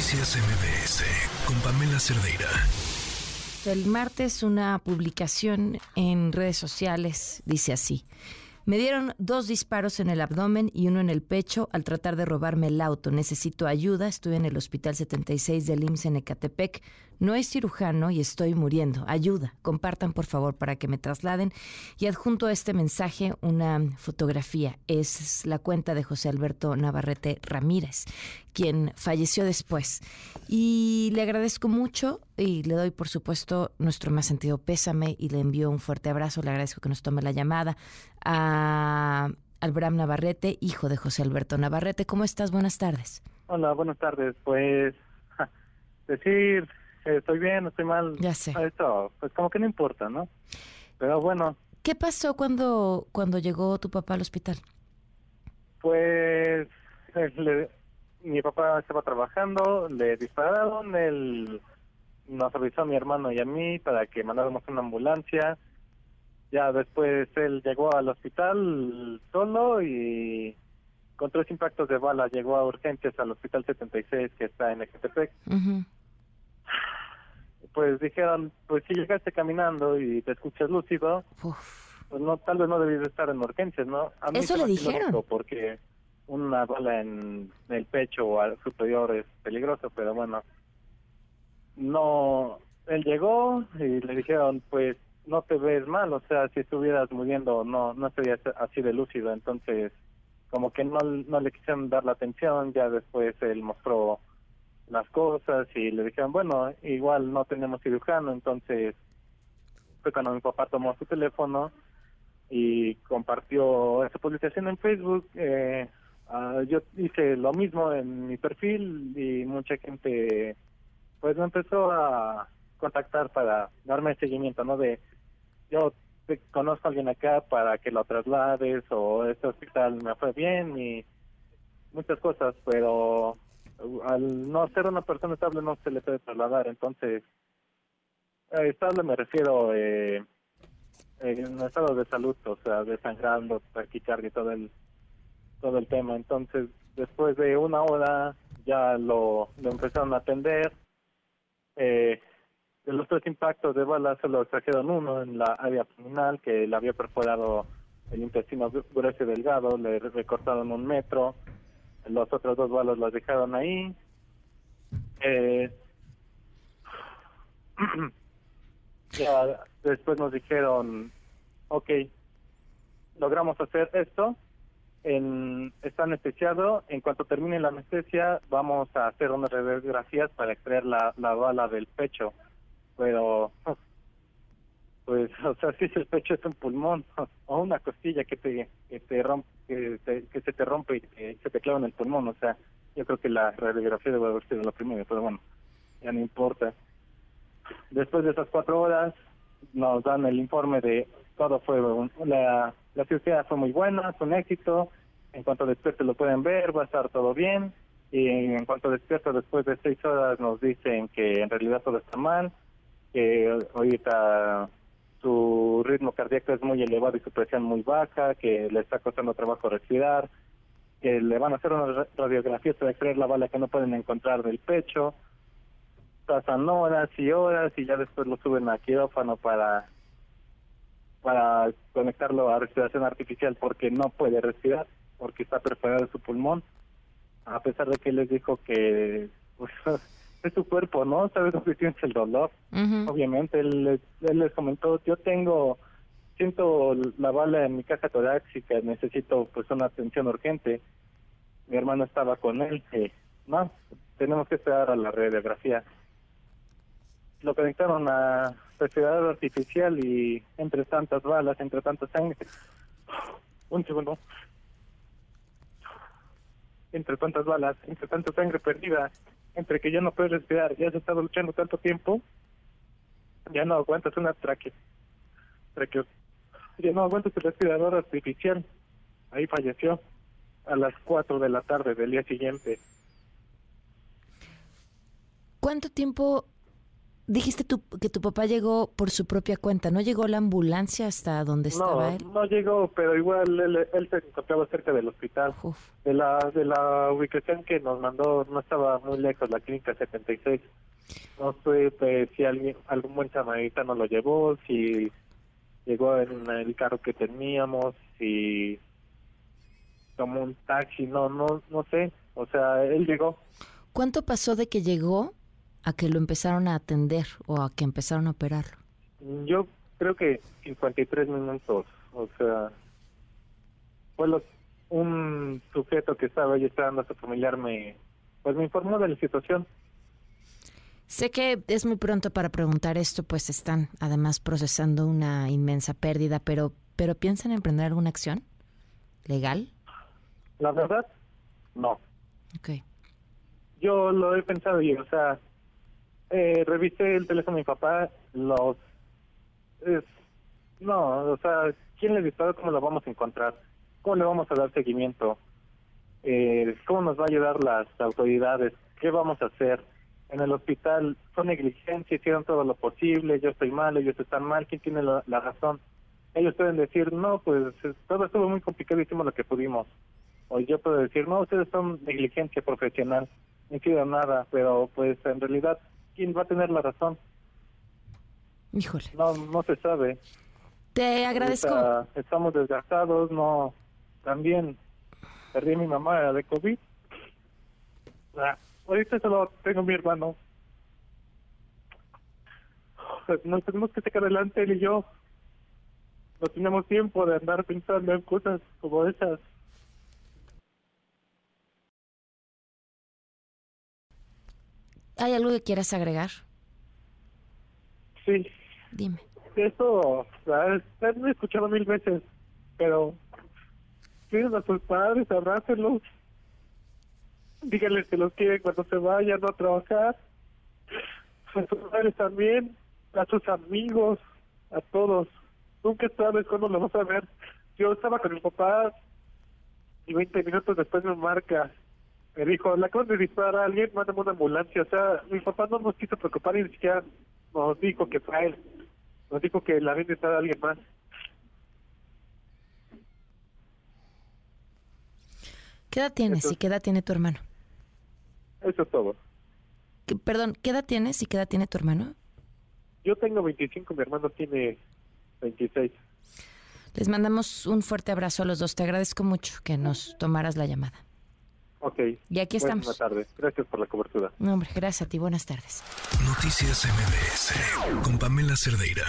Noticias MBS con Pamela Cerdeira. El martes una publicación en redes sociales dice así. Me dieron dos disparos en el abdomen y uno en el pecho al tratar de robarme el auto. Necesito ayuda. Estoy en el Hospital 76 del IMSS en Ecatepec. No es cirujano y estoy muriendo. Ayuda. Compartan por favor para que me trasladen. Y adjunto a este mensaje una fotografía. Es la cuenta de José Alberto Navarrete Ramírez, quien falleció después. Y le agradezco mucho y le doy por supuesto nuestro más sentido pésame y le envío un fuerte abrazo. Le agradezco que nos tome la llamada a Albram Navarrete, hijo de José Alberto Navarrete. ¿Cómo estás? Buenas tardes. Hola, buenas tardes. Pues decir estoy bien, estoy mal. Ya sé. Esto, pues como que no importa, ¿no? Pero bueno. ¿Qué pasó cuando, cuando llegó tu papá al hospital? Pues mi papá estaba trabajando, le dispararon, él nos avisó a mi hermano y a mí para que mandáramos una ambulancia. Ya después él llegó al hospital solo y con tres impactos de bala llegó a urgencias al hospital 76 que está en Ecatepec pues dijeron, pues si llegaste caminando y te escuchas lúcido, pues no, tal vez no debías estar en urgencias, ¿no? A mí Eso le dijeron. Porque una bala en el pecho o al superior es peligroso, pero bueno, no, él llegó y le dijeron, pues no te ves mal, o sea, si estuvieras muriendo no no estarías así de lúcido, entonces como que no, no le quisieron dar la atención, ya después él mostró las cosas y le dijeron, bueno, igual no tenemos cirujano, entonces fue cuando mi papá tomó su teléfono y compartió esa publicación en Facebook. Eh, yo hice lo mismo en mi perfil y mucha gente pues me empezó a contactar para darme seguimiento, ¿no? De yo te conozco a alguien acá para que lo traslades o este hospital me fue bien y muchas cosas, pero al no ser una persona estable no se le puede trasladar, entonces, estable me refiero eh, en estado de salud, o sea, desangrando, taquicardia y todo el, todo el tema. Entonces, después de una hora ya lo, empezaron a atender. Eh, de los tres impactos de bala solo trajeron uno en la área abdominal que le había perforado el intestino grueso y delgado, le recortaron un metro, los otros dos balos los dejaron ahí. Eh, después nos dijeron, ok, logramos hacer esto, en, está anestesiado, en cuanto termine la anestesia vamos a hacer unas radiografías para extraer la, la bala del pecho, pero pues, o sea, si el pecho es un pulmón o una costilla que te, que te rompe, que, que se te rompe y que se te clava en el pulmón, o sea, yo creo que la radiografía debe haber sido lo primero, pero bueno, ya no importa. Después de esas cuatro horas nos dan el informe de todo fue, la, la cirugía fue muy buena, fue un éxito, en cuanto despierte lo pueden ver, va a estar todo bien, y en cuanto despierta después de seis horas nos dicen que en realidad todo está mal, que ahorita su ritmo cardíaco es muy elevado y su presión muy baja, que le está costando trabajo respirar, que le van a hacer una radiografía para extraer la bala que no pueden encontrar del pecho. Pasan horas y horas y ya después lo suben a quirófano para para conectarlo a respiración artificial porque no puede respirar, porque está perforado su pulmón, a pesar de que les dijo que pues, es su cuerpo, ¿no? Sabes lo que tienes el dolor. Obviamente, él, él les comentó, yo tengo, siento la bala en mi caja torácica, necesito pues una atención urgente. Mi hermano estaba con él, eh, no, tenemos que esperar a la radiografía. Lo conectaron a respirador artificial y entre tantas balas, entre tanta sangre, un segundo, entre tantas balas, entre tanta sangre perdida, entre que ya no puedes respirar, ya has estado luchando tanto tiempo, ya no aguantas una tráquea, ya no aguantas el respirador artificial. Ahí falleció a las 4 de la tarde del día siguiente. ¿Cuánto tiempo dijiste tú que tu papá llegó por su propia cuenta, ¿no llegó la ambulancia hasta donde estaba él? No llegó, pero igual él, él se encontraba cerca del hospital. Uf. De la de la ubicación que nos mandó no estaba muy lejos, la clínica 76. No sé pues, si alguien algún buen samaritano lo llevó, si llegó en el carro que teníamos, si tomó un taxi, no no no sé, o sea, él llegó. ¿Cuánto pasó de que llegó a que lo empezaron a atender o a que empezaron a operarlo? Yo creo que 53 minutos, o sea, fue un sujeto que estaba ahí esperando a su familiar me pues me informó de la situación. Sé que es muy pronto para preguntar esto, pues están además procesando una inmensa pérdida, pero pero piensan emprender alguna acción legal. La verdad, no. Ok. Yo lo he pensado y, o sea, eh, revisé el teléfono de mi papá, los... no, o sea, ¿quién le disparó? ¿Cómo lo vamos a encontrar? ¿Cómo le vamos a dar seguimiento? Eh, ¿Cómo nos va a ayudar las autoridades? ¿Qué vamos a hacer? En el hospital son negligencia, hicieron todo lo posible, yo estoy mal, ellos están mal, ¿quién tiene la, razón? Ellos pueden decir, no, pues todo estuvo muy complicado, hicimos lo que pudimos. O yo puedo decir, no, ustedes son negligencia profesional, no hicieron nada, pero pues en realidad, ¿quién va a tener la razón? Híjole. No, no se sabe. Te agradezco. Ahorita estamos desgastados, no. También perdí a mi mamá de COVID. Ah, ahorita solo tengo a mi hermano. Nos tenemos que sacar adelante él y yo. No tenemos tiempo de andar pensando en cosas como esas. ¿Hay algo que quieras agregar? Sí, Dime. Eso, ¿sabes? lo he escuchado mil veces, pero cuiden a sus padres, abrácenlos, díganles que los quieren cuando se vayan a trabajar, a sus padres también, a sus amigos, a todos. Nunca sabes cuándo lo vas a ver. Yo estaba con mi papá y 20 minutos después me marca. Me dijo, le acaban de disparar a alguien, mándame una ambulancia. O sea, mi papá no nos quiso preocupar y ni siquiera nos dijo que fue a él. Nos dijo que la había disparado a alguien más. ¿Qué edad tienes y qué edad tiene tu hermano? Eso es todo. ¿Qué- perdón, ¿qué edad tienes y qué edad tiene tu hermano? Yo tengo 25, mi hermano tiene 26. Les mandamos un fuerte abrazo a los dos. Te agradezco mucho que nos tomaras la llamada. Ok. Y aquí Buenas estamos. tardes. Gracias por la cobertura. No, hombre, gracias a ti. Buenas tardes. Noticias MBS con Pamela Cerdeira.